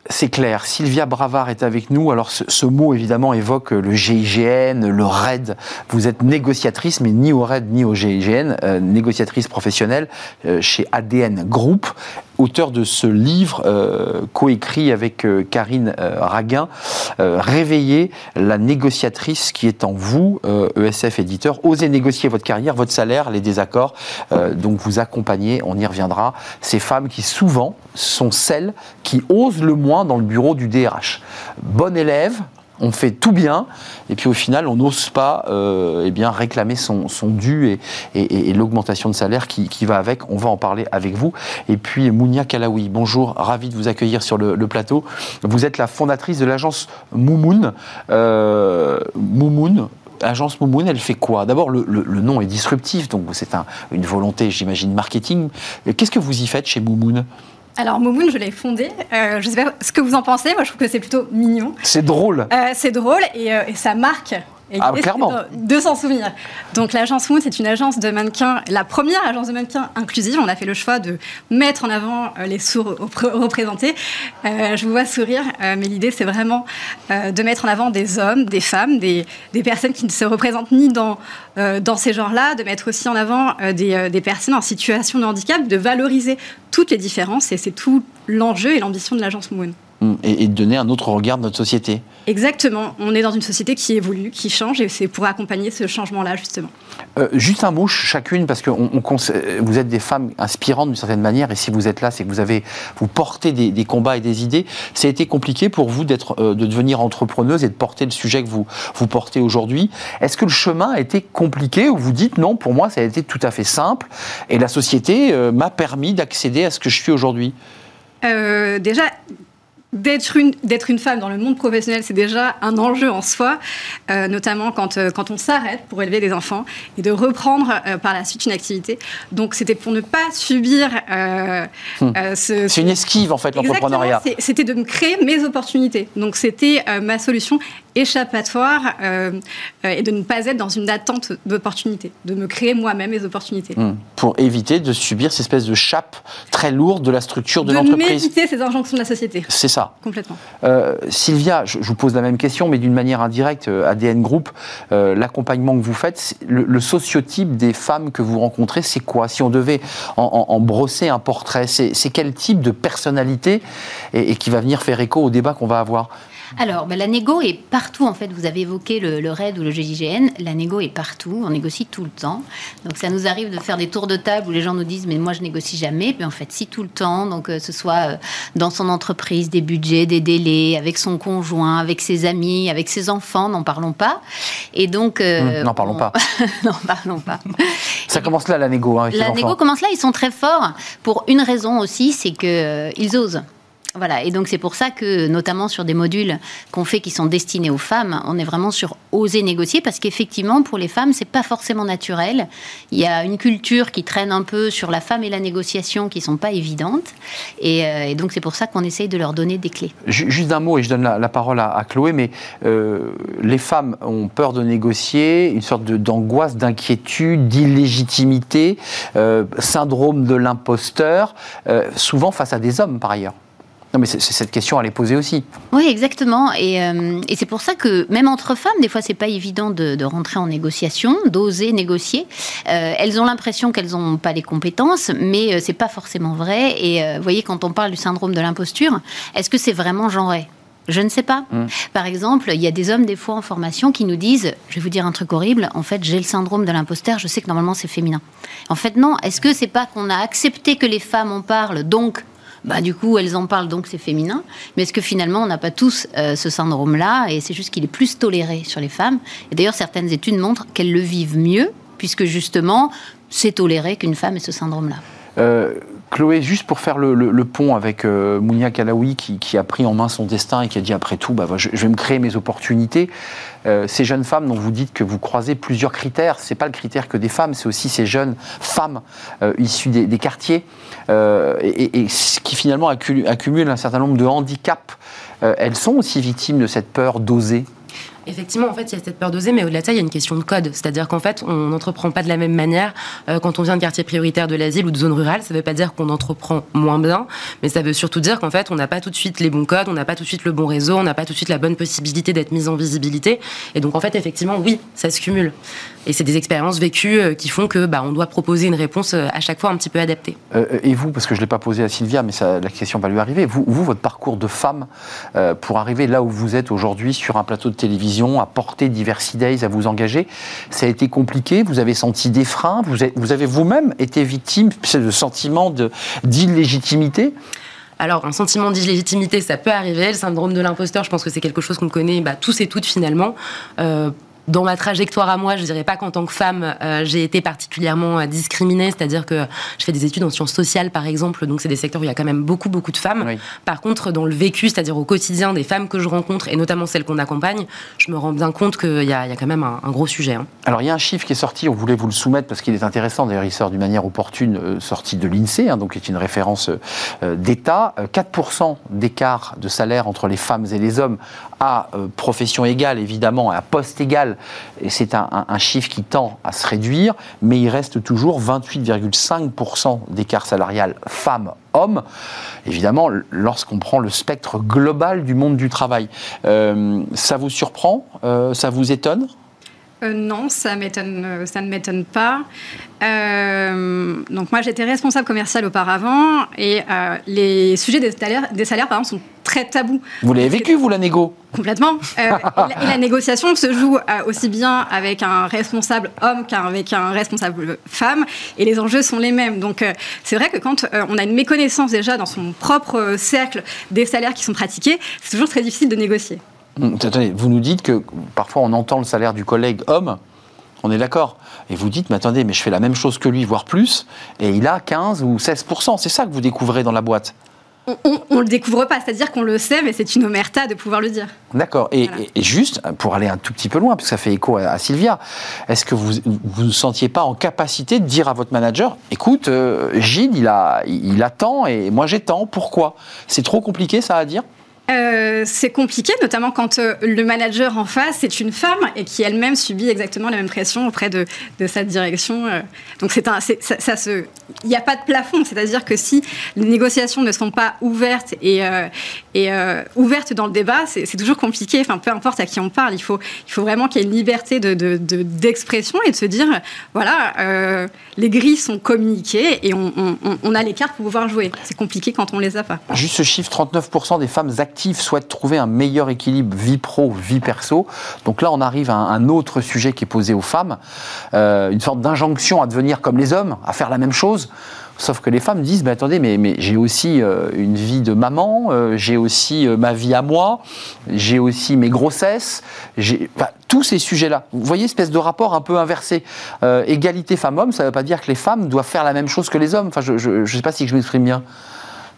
C'est clair. Sylvia Bravard est avec nous. Alors, ce, mot, évidemment, évoque le GIGN, le RAID. Vous êtes négociatrice, mais ni au RAID ni au GIGN, euh, négociatrice professionnelle euh, chez ADN Group auteur de ce livre euh, coécrit avec euh, Karine euh, Raguin, Réveiller la négociatrice qui est en vous, ESF e éditeur. Osez négocier votre carrière, votre salaire, les désaccords. donc vous accompagnez, on y reviendra, ces femmes qui souvent sont celles qui osent le moins dans le bureau du DRH. Bonne élève, on fait tout bien, et puis au final, on n'ose pas euh, eh réclamer son, dû et, l'augmentation de salaire qui, va avec. On va en parler avec vous. Et puis, Mounia Kalaoui, bonjour, ravi de vous accueillir sur le, plateau. Vous êtes la fondatrice de l'agence Moumoun. Euh, Moumoun, Agence Moumoun, elle fait quoi? D'abord, le, nom est disruptif, donc c'est une volonté, j'imagine, marketing. Qu'est-ce que vous y faites chez Moumoun? Alors Momoun, je l'ai fondé. Euh, je ne sais pas ce que vous en pensez. Moi, je trouve que c'est plutôt mignon. C'est drôle. Euh, c'est drôle et, euh, et, ça marque ah, clairement. De, s'en souvenir. Donc l'agence Moon, c'est une agence de mannequins, la première agence de mannequins inclusive. On a fait le choix de mettre en avant euh, les sourds représentés. Euh, je vous vois sourire, euh, mais l'idée, c'est vraiment de mettre en avant des hommes, des femmes, des, des, personnes qui ne se représentent ni dans, dans ces genres-là, de mettre aussi en avant des, des personnes en situation de handicap, de valoriser toutes les différences. Et c'est tout l'enjeu et l'ambition de l'agence Moon. Et, de donner un autre regard de notre société. Exactement. On est dans une société qui évolue, qui change, et c'est pour accompagner ce changement-là, justement. Euh, juste un mot chacune, parce que vous êtes des femmes inspirantes d'une certaine manière, et si vous êtes là, c'est que vous avez, vous portez des, combats et des idées. Ça a été compliqué pour vous d'être, euh, de devenir entrepreneuse et de porter le sujet que vous, vous portez aujourd'hui. Est-ce que le chemin a été compliqué ou vous dites non, pour moi, ça a été tout à fait simple, et la société euh, m'a permis d'accéder à ce que je suis aujourd'hui? Déjà, d'être une, d'être une femme dans le monde professionnel, c'est déjà un enjeu en soi, euh, notamment quand, euh, quand on s'arrête pour élever des enfants et de reprendre euh, par la suite une activité. Donc c'était pour ne pas subir hmm. ce, C'est une esquive en fait, l'entrepreneuriat. C'était de me créer mes opportunités. Donc c'était ma solution échappatoire et de ne pas être dans une attente d'opportunités, de me créer moi-même mes opportunités. Hmm. Pour éviter de subir cette espèce de chape très lourde de la structure de, l'entreprise. De m'éviter ces injonctions de la société. C'est ça. Complètement. Euh, Sylvia, je, vous pose la même question, mais d'une manière indirecte, euh, ADN Group, euh, l'accompagnement que vous faites, le, sociotype des femmes que vous rencontrez, c'est quoi? Si on devait en, brosser un portrait, c'est quel type de personnalité et qui va venir faire écho au débat qu'on va avoir? Alors, bah, la négo est partout, en fait. Vous avez évoqué le, RAID ou le GIGN. La négo est partout. On négocie tout le temps. Donc, ça nous arrive de faire des tours de table où les gens nous disent Mais moi, je négocie jamais. Mais en fait, si, tout le temps. Donc, euh, ce soit euh, dans son entreprise, des budgets, des délais, avec son conjoint, avec ses amis, avec ses enfants, n'en parlons pas. Et donc. Euh, hum, n'en parlons pas. n'en parlons pas. Ça commence là, la négo. Hein, la négo commence là. Ils sont très forts pour une raison aussi c'est qu'ils osent. Voilà, et donc c'est pour ça que, notamment sur des modules qu'on fait qui sont destinés aux femmes, on est vraiment sur oser négocier parce qu'effectivement, pour les femmes, c'est pas forcément naturel. Il y a une culture qui traîne un peu sur la femme et la négociation qui sont pas évidentes, et, euh, donc c'est pour ça qu'on essaye de leur donner des clés. Juste un mot, et je donne la, parole à, Chloé, mais euh, les femmes ont peur de négocier, une sorte d'angoisse, d'inquiétude, d'illégitimité, euh, syndrome de l'imposteur, souvent face à des hommes par ailleurs. Non, mais cette question, elle est posée aussi. Oui, exactement. Euh, et, c'est pour ça que même entre femmes, des fois, c'est pas évident de, rentrer en négociation, d'oser négocier. Euh, elles ont l'impression qu'elles n'ont pas les compétences, mais euh, c'est pas forcément vrai. Et vous voyez, quand on parle du syndrome de l'imposture, est-ce que c'est vraiment genré? Je ne sais pas. Hmm. Par exemple, il y a des hommes, des fois, en formation, qui nous disent Je vais vous dire un truc horrible, en fait, j'ai le syndrome de l'imposteur, je sais que normalement c'est féminin. En fait, non. Est-ce que c'est pas qu'on a accepté que les femmes en parlent, donc bah, du coup, elles en parlent, donc c'est féminin. Mais est-ce que finalement, on n'a pas tous euh, ce syndrome-là? Et c'est juste qu'il est plus toléré sur les femmes. Et d'ailleurs, certaines études montrent qu'elles le vivent mieux, puisque justement, c'est toléré qu'une femme ait ce syndrome-là. Euh, Chloé, juste pour faire le, pont avec euh, Mounia Kalaoui qui, a pris en main son destin et qui a dit après tout, bah, je, vais me créer mes opportunités. Euh, ces jeunes femmes dont vous dites que vous croisez plusieurs critères, c'est pas le critère que des femmes, c'est aussi ces jeunes femmes issues des, quartiers et, qui finalement accumulent un certain nombre de handicaps. elles sont aussi victimes de cette peur d'oser Effectivement, en fait, il y a cette peur d'oser, mais au-delà de ça, il y a une question de code. C'est-à-dire qu'en fait, on n'entreprend pas de la même manière euh, quand on vient de quartier prioritaire de l'asile ou de zone rurale. Ça ne veut pas dire qu'on entreprend moins bien, mais ça veut surtout dire qu'en fait, on n'a pas tout de suite les bons codes, on n'a pas tout de suite le bon réseau, on n'a pas tout de suite la bonne possibilité d'être mis en visibilité. Et donc, en fait, effectivement, oui, ça se cumule. Et c'est des expériences vécues euh, qui font que bah, on doit proposer une réponse euh, à chaque fois un petit peu adaptée. et vous, parce que je ne l'ai pas posé à Sylvia, mais la question va lui arriver, vous votre parcours de femme pour arriver là où vous êtes aujourd'hui sur un plateau de télévision, à porter Diversity Days à vous engager. Ça a été compliqué, vous avez senti des freins, vous avez vous-même été victime de ce sentiment d'illégitimité alors, un sentiment d'illégitimité, ça peut arriver. Le syndrome de l'imposteur, je pense que c'est quelque chose qu'on connaît bah, tous et toutes finalement. Euh, dans ma trajectoire à moi, je dirais pas qu'en tant que femme, euh, j'ai été particulièrement euh, discriminée, c'est-à-dire que je fais des études en sciences sociales, par exemple, donc c'est des secteurs où il y a quand même beaucoup, beaucoup de femmes. Par contre, dans le vécu, c'est-à-dire au quotidien des femmes que je rencontre, et notamment celles qu'on accompagne, je me rends bien compte qu'il y, a quand même un, gros sujet. Hein. Alors, il y a un chiffre qui est sorti, on voulait vous le soumettre parce qu'il est intéressant, d'ailleurs, il sort d'une manière opportune, euh, sorti de l'INSEE, hein, donc qui est une référence d'État. 4% d'écart de salaire entre les femmes et les hommes à profession égale, évidemment, à poste égal et c'est un, chiffre qui tend à se réduire, mais il reste toujours 28,5% d'écart salarial femmes-hommes. Évidemment, lorsqu'on prend le spectre global du monde du travail, euh, ça vous surprend? Euh, Ça vous étonne? Euh, non, ça, m'étonne, ça ne m'étonne pas. donc moi, j'étais responsable commercial auparavant et les sujets des salaires, des salaires, par exemple, sont très tabou. Vous l'avez vécu, vous, la négo? Complètement. Euh, et, la, négociation se joue euh, aussi bien avec un responsable homme qu'avec un responsable femme, et les enjeux sont les mêmes. Donc, euh, c'est vrai que quand on a une méconnaissance déjà dans son propre cercle des salaires qui sont pratiqués, c'est toujours très difficile de négocier. Hum, attendez, vous nous dites que parfois on entend le salaire du collègue homme, on est d'accord. Et vous dites, mais attendez, mais je fais la même chose que lui, voire plus, et il a 15 ou 16%. C'est ça que vous découvrez dans la boîte on, ne le découvre pas, c'est-à-dire qu'on le sait, mais c'est une omerta de pouvoir le dire. D'accord. Et, juste, pour aller un tout petit peu loin, parce que ça fait écho à, Sylvia, est-ce que vous ne sentiez pas en capacité de dire à votre manager, écoute, euh, Gilles, il, a, il attend et moi j'attends, pourquoi? C'est trop compliqué ça à dire? Euh, c'est compliqué, notamment quand euh, le manager en face est une femme et qui elle-même subit exactement la même pression auprès de, de sa direction. Euh. donc c'est un, ça, se, il n'y a pas de plafond, c'est-à-dire que si les négociations ne sont pas ouvertes et, et ouvertes dans le débat, c'est toujours compliqué. Enfin, peu importe à qui on parle, il faut, il faut vraiment qu'il y ait une liberté d'expression de, et de se dire, voilà, les grilles sont communiquées et on, on, on a les cartes pour pouvoir jouer. C'est compliqué quand on les a pas. Juste ce chiffre, 39% des femmes actives souhaite trouver un meilleur équilibre vie pro, vie perso. Donc là, on arrive à un autre sujet qui est posé aux femmes, euh, une sorte d'injonction à devenir comme les hommes, à faire la même chose. Sauf que les femmes disent, mais attendez, mais, mais j'ai aussi euh, une vie de maman, euh, j'ai aussi ma vie à moi, j'ai aussi mes grossesses, tous ces sujets-là. Vous voyez, espèce de rapport un peu inversé. égalité femmes-hommes, ça ne veut pas dire que les femmes doivent faire la même chose que les hommes. Enfin, je ne sais pas si je m'exprime bien.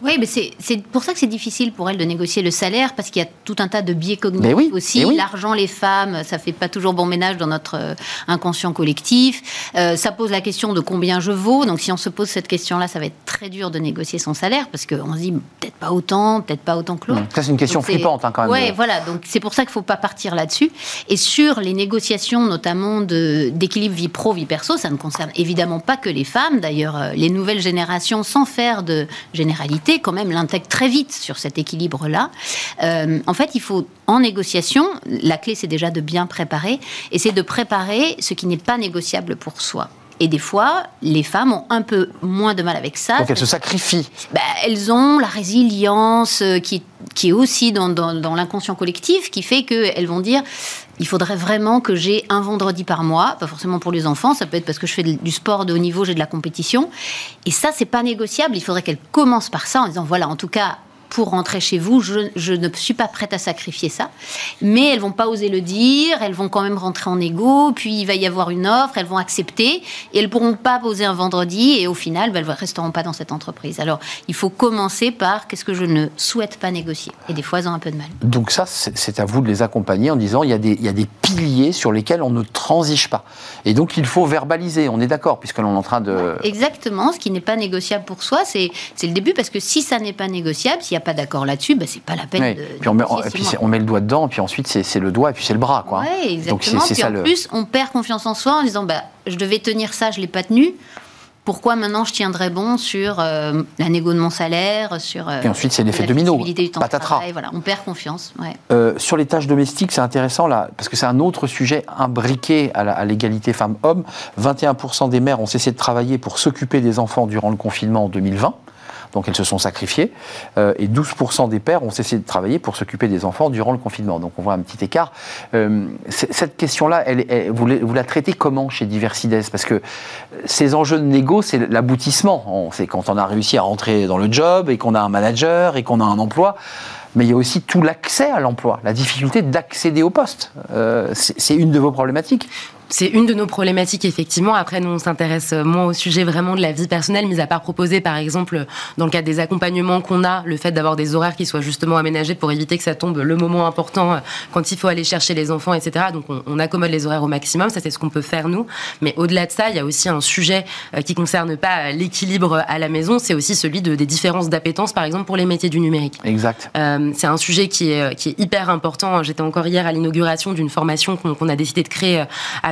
Oui, mais c'est pour ça que c'est difficile pour elles de négocier le salaire, parce qu'il y a tout un tas de biais cognitifs aussi. L'argent, les femmes, ça fait pas toujours bon ménage dans notre euh, inconscient collectif. Euh, ça pose la question de combien je vaux. Donc si on se pose cette question-là, ça va être très dur de négocier son salaire, parce qu'on se dit peut-être pas autant, peut-être pas autant que l'autre. Ça, c'est une question flippante hein, quand même. Oui, voilà. Donc c'est pour ça qu'il faut pas partir là-dessus. Et sur les négociations, notamment d'équilibre vie pro, vie perso, ça ne concerne évidemment pas que les femmes. D'ailleurs, euh, les nouvelles générations, sans faire de généralité, quand même l'intègre très vite sur cet équilibre-là. Euh, en fait, il faut, en négociation, la clé c'est déjà de bien préparer, et c'est de préparer ce qui n'est pas négociable pour soi. Et des fois, les femmes ont un peu moins de mal avec ça. Donc elles se sacrifient. Bah, elles ont la résilience euh, qui, qui est aussi dans, dans- dans l'inconscient collectif, qui fait qu'elles vont dire il faudrait vraiment que j'ai un vendredi par mois, pas forcément pour les enfants, ça peut être parce que je fais du sport de haut niveau, j'ai de la compétition. Et ça, c'est pas négociable. Il faudrait qu'elles commencent par ça en disant voilà, en tout cas. Pour rentrer chez vous, je, je ne suis pas prête à sacrifier ça. Mais elles vont pas oser le dire, elles vont quand même rentrer en égo, puis il va y avoir une offre, elles vont accepter, et elles pourront pas poser un vendredi, et au final, bah, elles ne resteront pas dans cette entreprise. Alors, il faut commencer par qu'est-ce que je ne souhaite pas négocier. Et des fois, elles ont un peu de mal. Donc ça, c'est à vous de les accompagner en disant il y, a des, il y a des piliers sur lesquels on ne transige pas. Et donc il faut verbaliser, on est d'accord, puisque l'on est en train de... Exactement, ce qui n'est pas négociable pour soi, c'est c'est le début, parce que si ça n'est pas négociable, s'il n'y a pas d'accord là-dessus, bah, c'est pas la peine Oui. de. Puis on met, puis on le doigt dedans, puis ensuite c'est le doigt, et puis c'est le bras. Quoi. Ouais, Donc exactement. c'est Puis ça en le... plus, on perd confiance en soi en disant bah, je devais tenir ça, je l'ai pas tenu. Pourquoi maintenant je tiendrais bon sur euh, la négo de mon salaire, sur euh, Et ensuite, c'est l'effet domino. du temps Patatras. travail, Voilà, on perd confiance. ouais. Euh, sur les tâches domestiques, c'est intéressant là, parce que c'est un autre sujet imbriqué à l'égalité femmes-hommes. 21% des mères ont cessé de travailler pour s'occuper des enfants durant le confinement en 2020. Donc elles se sont sacrifiées. Euh, et 12% des pères ont cessé de travailler pour s'occuper des enfants durant le confinement. Donc on voit un petit écart. Euh, cette question-là, vous, la- traitez comment chez Diversides? Parce que ces enjeux de négo, c'est l'aboutissement. C'est quand on a réussi à rentrer dans le job et qu'on a un manager et qu'on a un emploi. Mais il y a aussi tout l'accès à l'emploi, la difficulté d'accéder au poste. Euh, c'est une de vos problématiques. C'est une de nos problématiques, effectivement. Après, nous, on s'intéresse moins au sujet vraiment de la vie personnelle, mis à part proposer, par exemple, dans le cadre des accompagnements qu'on a, le fait d'avoir des horaires qui soient justement aménagés pour éviter que ça tombe le moment important euh, quand il faut aller chercher les enfants, etc. Donc, on, on accommode les horaires au maximum. Ça, c'est ce qu'on peut faire, nous. Mais au-delà de ça, il y a aussi un sujet euh, qui concerne pas l'équilibre à la maison, c'est aussi celui de, des différences d'appétence, par exemple, pour les métiers du numérique. Exact. Euh, c'est un sujet qui est, qui est hyper important. J'étais encore hier à l'inauguration d'une formation qu'on a décidé de créer euh,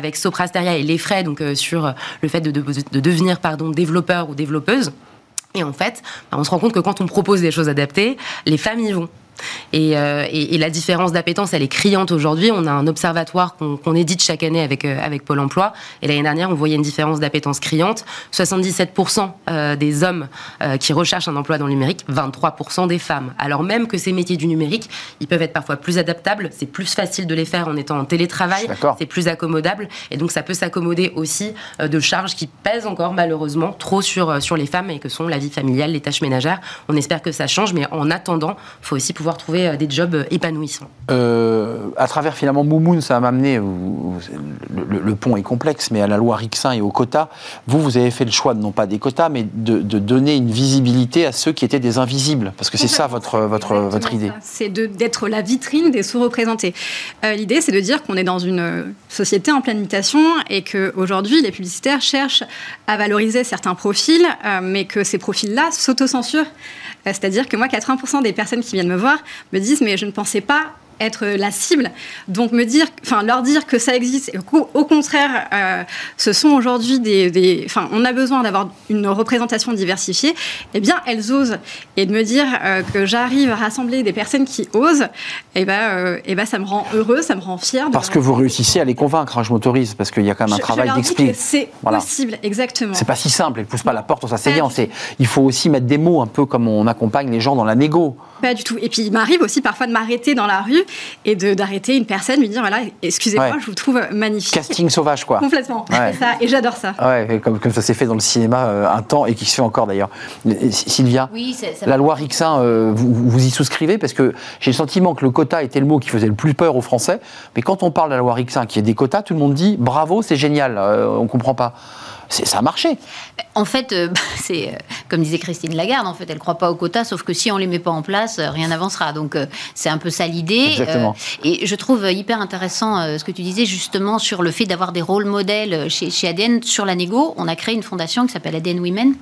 avec Soprasteria et les frais, donc euh, sur euh, le fait de, de- de devenir pardon, développeur ou développeuse. Et en fait, bah, on se rend compte que quand on propose des choses adaptées, les y vont. Et, euh, et- et la différence d'appétence, elle est criante aujourd'hui. On a un observatoire qu'on édite chaque année avec, euh, avec Pôle emploi. Et l'année dernière, on voyait une différence d'appétence criante. 77% euh, des hommes qui recherchent un emploi dans le numérique, 23% des femmes. Alors même que ces métiers du numérique, ils peuvent être parfois plus adaptables. C'est plus facile de les faire en étant en télétravail. C'est plus accommodable. Et donc, ça peut s'accommoder aussi de charges qui pèsent encore malheureusement trop sur, sur les femmes et que sont la vie familiale, les tâches ménagères. On espère que ça change, mais en attendant, il faut aussi pouvoir trouver euh, des jobs euh, épanouissants. Euh, à travers finalement Moumoun, ça m'a amené, vous- vous- le, pont est complexe, mais à la loi Rixin et aux quotas, vous, vous avez fait le choix, non pas des quotas, mais de, de donner une visibilité à ceux qui étaient des invisibles, parce que c'est ça votre, votre, votre idée. C'est de- d'être la vitrine des sous-représentés. Euh, L'idée, c'est de dire qu'on est dans une société en pleine mutation et qu'aujourd'hui, les publicitaires cherchent à valoriser certains profils, euh, mais que ces profils-là s'autocensurent. Euh, C'est-à-dire que moi, 80% des personnes qui viennent me voir me disent Mais je ne pensais pas être la cible. Donc me dire, enfin leur dire que ça existe. et Au contraire, euh, ce sont aujourd'hui des, des- enfin on a besoin d'avoir une représentation diversifiée. Eh bien, elles osent. Et de me dire euh, que j'arrive à rassembler des personnes qui osent, eh ben, euh, eh ben ça me rend heureuse, ça me rend de Parce que vous réussissez à les convaincre, hein, je m'autorise, parce qu'il y a quand même un Je- travail que C'est Voilà. possible, exactement. C'est pas si simple, elle pousse pas la porte en s'asseyant. C'est, il faut aussi mettre des mots, un peu comme on accompagne les gens dans la négo. Pas du tout. Et puis il m'arrive aussi parfois de m'arrêter dans la rue et de d'arrêter une personne, lui dire voilà, excusez-moi, Ouais. je vous trouve magnifique. Casting sauvage, quoi. Complètement. Ouais. C'est ça. Et j'adore ça. Ouais, comme, comme ça s'est fait dans le cinéma euh, un temps et qui se fait encore d'ailleurs. Et- Sylvia Oui, c'est- ça La loi Rixin, euh, vous, vous y souscrivez Parce que j'ai le sentiment que le quota était le mot qui faisait le plus peur aux Français. Mais quand on parle de la loi Rixin, qui est des quotas, tout le monde dit bravo, c'est génial. Euh, on comprend pas. C'est, ça a marché. En fait, euh, c'est euh, comme disait Christine Lagarde, en fait, elle ne croit pas aux quotas, sauf que si on les met pas en place, euh, rien n'avancera. Donc, euh, c'est un peu ça l'idée. Exactement. Et je trouve hyper intéressant ce que tu disais justement sur le fait d'avoir des rôles modèles chez, chez ADN sur la négo. On a créé une fondation qui s'appelle ADN Women.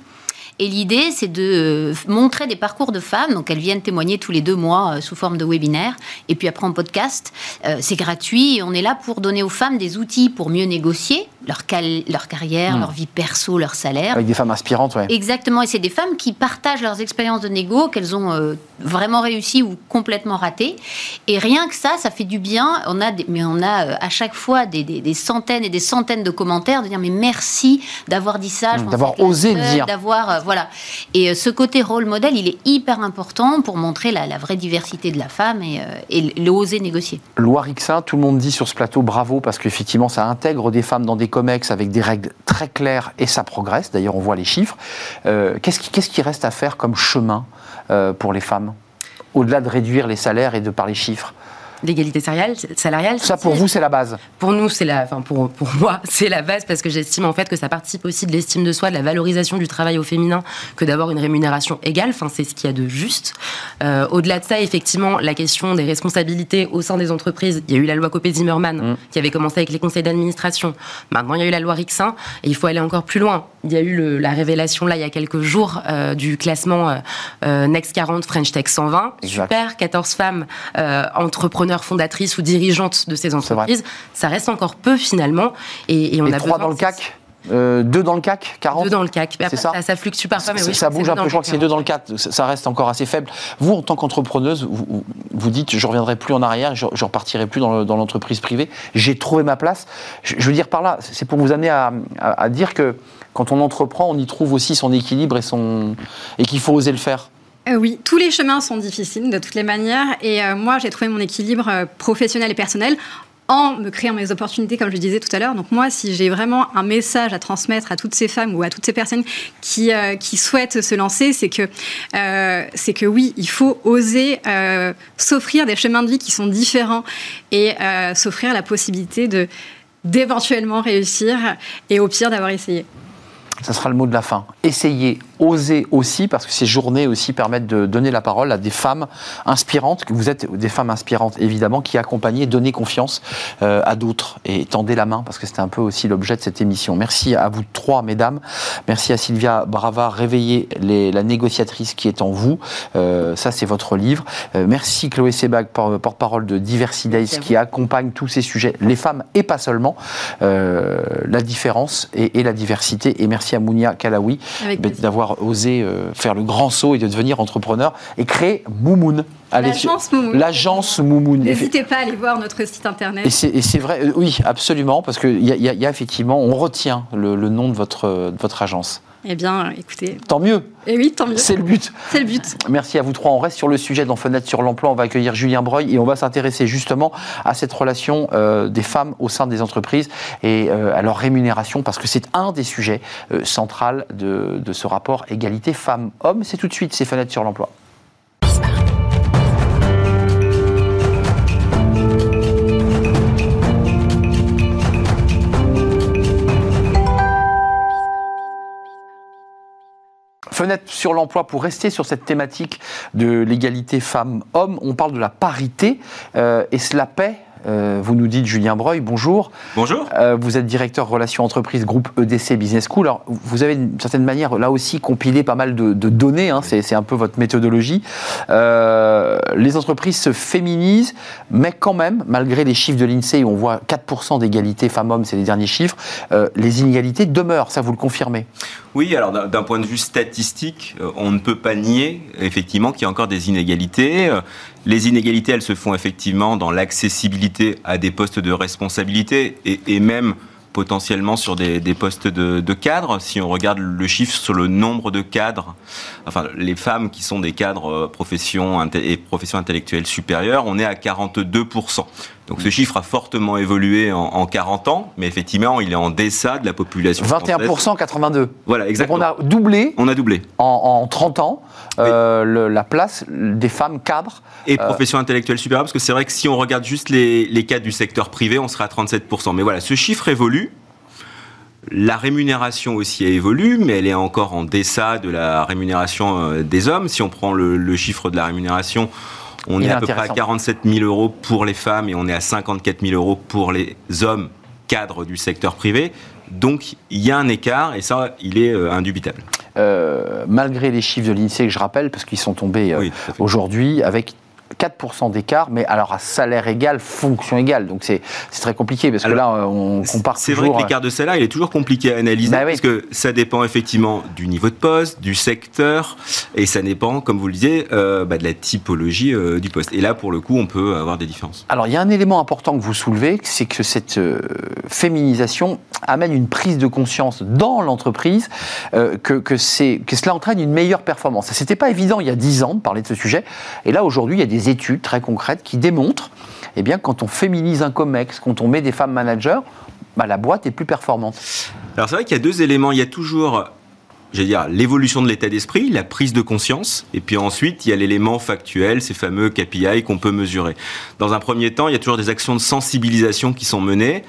Et l'idée, c'est de montrer des parcours de femmes. Donc, elles viennent témoigner tous les deux mois sous forme de webinaire. Et puis après, en podcast. c'est gratuit. Et on est là pour donner aux femmes des outils pour mieux négocier leur, leur carrière, hmm. leur vie perso, leur salaire. Avec des femmes inspirantes, ouais. Exactement. Et c'est des femmes qui partagent leurs expériences de négo, qu'elles ont vraiment réussi ou complètement raté. Et rien que ça, ça fait du bien. On a mais on a euh, à chaque fois des, centaines et des centaines de commentaires de dire mais merci d'avoir dit ça, d'avoir osé le dire, d'avoir euh, voilà. Et euh, ce côté rôle modèle, il est hyper important pour montrer la, vraie diversité de la femme et, et l'oser négocier. Loire Xin, tout le monde dit sur ce plateau bravo parce qu'effectivement ça intègre des femmes dans des comex avec des règles très claires et ça progresse. D'ailleurs, on voit les chiffres. qu'est-ce, qui, qu'est-ce qui reste à faire comme chemin pour les femmes au-delà de réduire les salaires et de par les chiffres? L'égalité salariale. Ça, pour vous, c'est la base Pour nous, c'est la, enfin, pour, pour moi, c'est la base parce que j'estime en fait que ça participe aussi de l'estime de soi, de la valorisation du travail au féminin, que d'avoir une rémunération égale. Enfin, c'est ce qu'il y a de juste. Euh, au-delà de ça, effectivement, la question des responsabilités au sein des entreprises, il y a eu la loi Copé-Zimmermann mm. qui avait commencé avec les conseils d'administration. Maintenant, il y a eu la loi Rixin et il faut aller encore plus loin. Il y a eu la révélation, là, il y a quelques jours, euh, du classement euh, Next 40 French Tech 120. Super, 14 femmes entrepreneurs fondatrices ou dirigeantes de ces entreprises, ça reste encore peu finalement. Et, on a trois dans le CAC euh, deux dans le CAC 40 Deux dans le CAC. C'est ça, ça, fluctue parfois, mais oui. Ça bouge un peu, je crois que c'est deux dans le CAC, ça reste encore assez faible. Vous, en tant qu'entrepreneuse, vous, vous, dites je ne reviendrai plus en arrière, je ne repartirai plus dans l'entreprise privée, j'ai trouvé ma place. Je, veux dire par là, c'est pour vous amener à, à, dire que quand on entreprend, on y trouve aussi son équilibre et, son, et qu'il faut oser le faire. Euh, oui, tous les chemins sont difficiles de toutes les manières. Et euh, moi, j'ai trouvé mon équilibre euh, professionnel et personnel en me créant mes opportunités, comme je disais tout à l'heure. Donc moi, si j'ai vraiment un message à transmettre à toutes ces femmes ou à toutes ces personnes qui, souhaitent se lancer, c'est que, oui, il faut oser s'offrir des chemins de vie qui sont différents et s'offrir la possibilité d'éventuellement réussir et au pire d'avoir essayé. Ça sera le mot de la fin. Essayez oser aussi, parce que ces journées aussi permettent de donner la parole à des femmes inspirantes, que vous êtes des femmes inspirantes évidemment, qui accompagnez, donnez confiance euh, à d'autres et tendez la main, parce que c'était un peu aussi l'objet de cette émission. Merci à vous trois, mesdames. Merci à Sylvia Brava, réveiller les, la négociatrice qui est en vous. Euh, ça, c'est votre livre. Euh, merci Chloé Sebag, porte-parole de Diversity Days, qui accompagne tous ces sujets, les femmes et pas seulement, la différence et, et, la diversité. Et merci à Mounia Kalawi d'avoir oser euh, faire le grand saut et de devenir entrepreneur et créer Moumoun. L'agence Moumoun. N'hésitez pas à aller voir notre site internet. Et c'est vrai, euh, oui, absolument, parce qu'il y, y, a effectivement, on retient le, le nom de votre, de votre agence. Eh bien, écoutez. Tant mieux. Et eh oui, tant mieux. C'est le but. C'est le but. Merci à vous trois. On reste sur le sujet dans Fenêtre sur l'emploi. On va accueillir Julien Breuil et on va s'intéresser justement à cette relation euh, des femmes au sein des entreprises et euh, à leur rémunération parce que c'est un des sujets euh, centraux de, de ce rapport égalité femmes-hommes. C'est tout de suite, c'est Fenêtre sur l'emploi. Fenêtre sur l'emploi pour rester sur cette thématique de l'égalité femmes-hommes. On parle de la parité euh, et cela paie euh, vous nous dites Julien Breuil, bonjour. Bonjour. Euh, vous êtes directeur relations entreprises groupe EDC Business School. Alors, vous avez d'une certaine manière là aussi compilé pas mal de, données, hein, c'est un peu votre méthodologie. Euh, les entreprises se féminisent, mais quand même, malgré les chiffres de l'INSEE où on voit 4% d'égalité femmes-hommes, c'est les derniers chiffres, les inégalités demeurent, ça vous le confirmez? Oui, alors d'un point de vue statistique, on ne peut pas nier effectivement qu'il y a encore des inégalités. Les inégalités, elles se font effectivement dans l'accessibilité à des postes de responsabilité et, même potentiellement sur des, postes de, cadres. Si on regarde le chiffre sur le nombre de cadres, enfin les femmes qui sont des cadres euh, profession et professions intellectuelles supérieures, on est à 42%. Donc ce chiffre a fortement évolué en, 40 ans, mais effectivement, il est en deçà de la population. 21% 82. Voilà, exactement. Donc on a doublé. On a doublé. En, 30 ans, euh, la place des femmes cadres. Et euh, professions intellectuelles supérieures, parce que c'est vrai que si on regarde juste les, les cadres du secteur privé, on serait à 37%. Mais voilà, ce chiffre évolue. La rémunération aussi a évolué, mais elle est encore en deçà de la rémunération euh, des hommes. Si on prend le, le chiffre de la rémunération, on est, à peu près à 47 000 euros pour les femmes et on est à 54 000 euros pour les hommes cadres du secteur privé. Donc il y a un écart et ça, il est euh, indubitable. euh, malgré les chiffres de l'INSEE que je rappelle, parce qu'ils sont tombés euh, Oui, aujourd'hui, avec 4% d'écart, mais alors à salaire égal, fonction égale. Donc c'est très compliqué, parce que là, on compare C'est vrai que l'écart de salaire, il est toujours compliqué à analyser Bah oui. parce que ça dépend effectivement du niveau de poste, du secteur, et ça dépend, comme vous le disiez, euh, bah, de la typologie euh, du poste. Et là, pour le coup, on peut avoir des différences. Alors, il y a un élément important que vous soulevez, c'est que cette euh, féminisation amène une prise de conscience dans l'entreprise que, que, que cela entraîne une meilleure performance. Ce n'était pas évident il y a 10 ans de parler de ce sujet. Et là, aujourd'hui, il y a des études très concrètes qui démontrent eh bien, quand on féminise un COMEX, quand on met des femmes managers, bah, la boîte est plus performante. Alors c'est vrai qu'il y a deux éléments. Il y a toujours, dire, l'évolution de l'état d'esprit, la prise de conscience, et puis ensuite il y a l'élément factuel, ces fameux KPI qu'on peut mesurer. Dans un premier temps, il y a toujours des actions de sensibilisation qui sont menées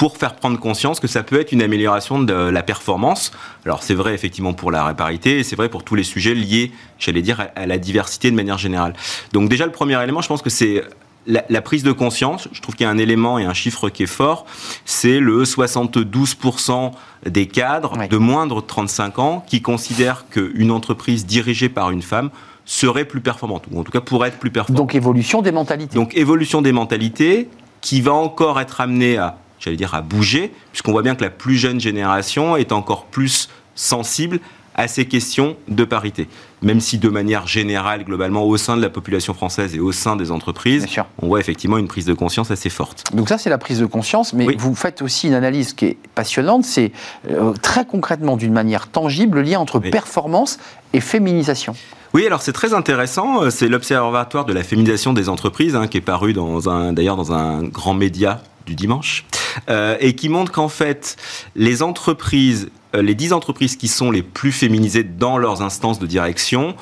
pour faire prendre conscience que ça peut être une amélioration de la performance. Alors c'est vrai effectivement pour la réparité et c'est vrai pour tous les sujets liés, j'allais dire, à- la diversité de manière générale. Donc déjà le premier élément, je pense que c'est la, la prise de conscience. Je trouve qu'il y a un élément et un chiffre qui est fort, c'est le 72% des cadres Oui. de moindre de 35 ans qui considèrent qu'une entreprise dirigée par une femme serait plus performante, ou en tout cas pourrait être plus performante. Donc, évolution des mentalités. Donc évolution des mentalités qui va encore être amenée à, j'allais dire, à bouger, puisqu'on voit bien que la plus jeune génération est encore plus sensible à ces questions de parité. Même si de manière générale, globalement, au sein de la population française et au sein des entreprises, on voit effectivement une prise de conscience assez forte. Donc ça, c'est la prise de conscience, mais Oui. vous faites aussi une analyse qui est passionnante, c'est euh, très concrètement, d'une manière tangible, le lien entre Oui. performance et féminisation. Oui, alors c'est très intéressant. Euh, C'est l'Observatoire de la féminisation des entreprises, hein, qui est paru dans un, d'ailleurs dans un grand média du dimanche, euh, et qui montre qu'en fait, les entreprises, euh, les 10 entreprises qui sont les plus féminisées dans leurs instances de direction,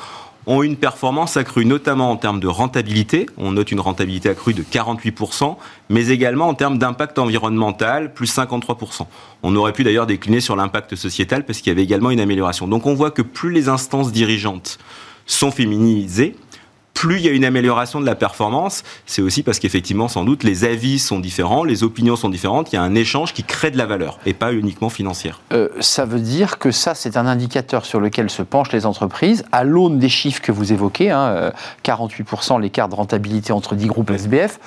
ont une performance accrue, notamment en termes de rentabilité. On note une rentabilité accrue de 48%, mais également en termes d'impact environnemental, plus 53%. On aurait pu d'ailleurs décliner sur l'impact sociétal parce qu'il y avait également une amélioration. Donc on voit que plus les instances dirigeantes sont féminisées, plus il y a une amélioration de la performance. C'est aussi parce qu'effectivement, sans doute, les avis sont différents, les opinions sont différentes. Il y a un échange qui crée de la valeur et pas uniquement financière. Euh, ça veut dire que ça, c'est un indicateur sur lequel se penchent les entreprises, à l'aune des chiffres que vous évoquez, hein, euh, 48% l'écart de rentabilité entre 10 groupes SBF.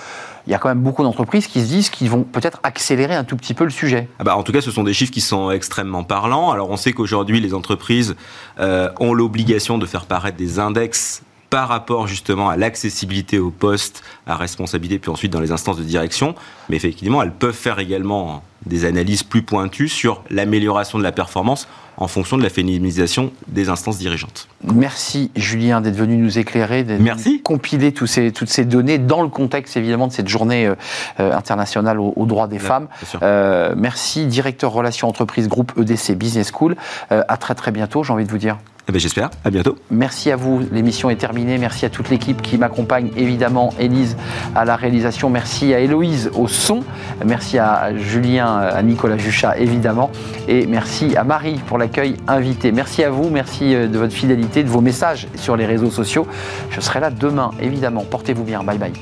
Il y a quand même beaucoup d'entreprises qui se disent qu'ils vont peut-être accélérer un tout petit peu le sujet. Ah bah, en tout cas, ce sont des chiffres qui sont extrêmement parlants. Alors, on sait qu'aujourd'hui, les entreprises euh, ont l'obligation de faire paraître des index par rapport justement à l'accessibilité au poste, à responsabilité, puis ensuite dans les instances de direction. Mais effectivement, elles peuvent faire également des analyses plus pointues sur l'amélioration de la performance en fonction de la féminisation des instances dirigeantes. Merci Julien d'être venu nous éclairer, Merci. compiler tous ces, toutes ces données dans le contexte évidemment de cette journée euh, euh, internationale aux, aux droits des Bien, femmes. bien. Euh, merci, directeur relations entreprises groupe EDC Business School. Euh, à très très bientôt, j'ai envie de vous dire. Eh ben, J'espère. À bientôt. Merci à vous, l'émission est terminée. Merci à toute l'équipe qui m'accompagne, évidemment, Élise à la réalisation. Merci à Héloïse au son. Merci à Julien, à Nicolas Juchat, évidemment. Et merci à Marie pour l'accueil invité. Merci à vous, merci euh, de votre fidélité, de vos messages sur les réseaux sociaux. Je serai là demain, évidemment. Portez-vous bien. Bye bye.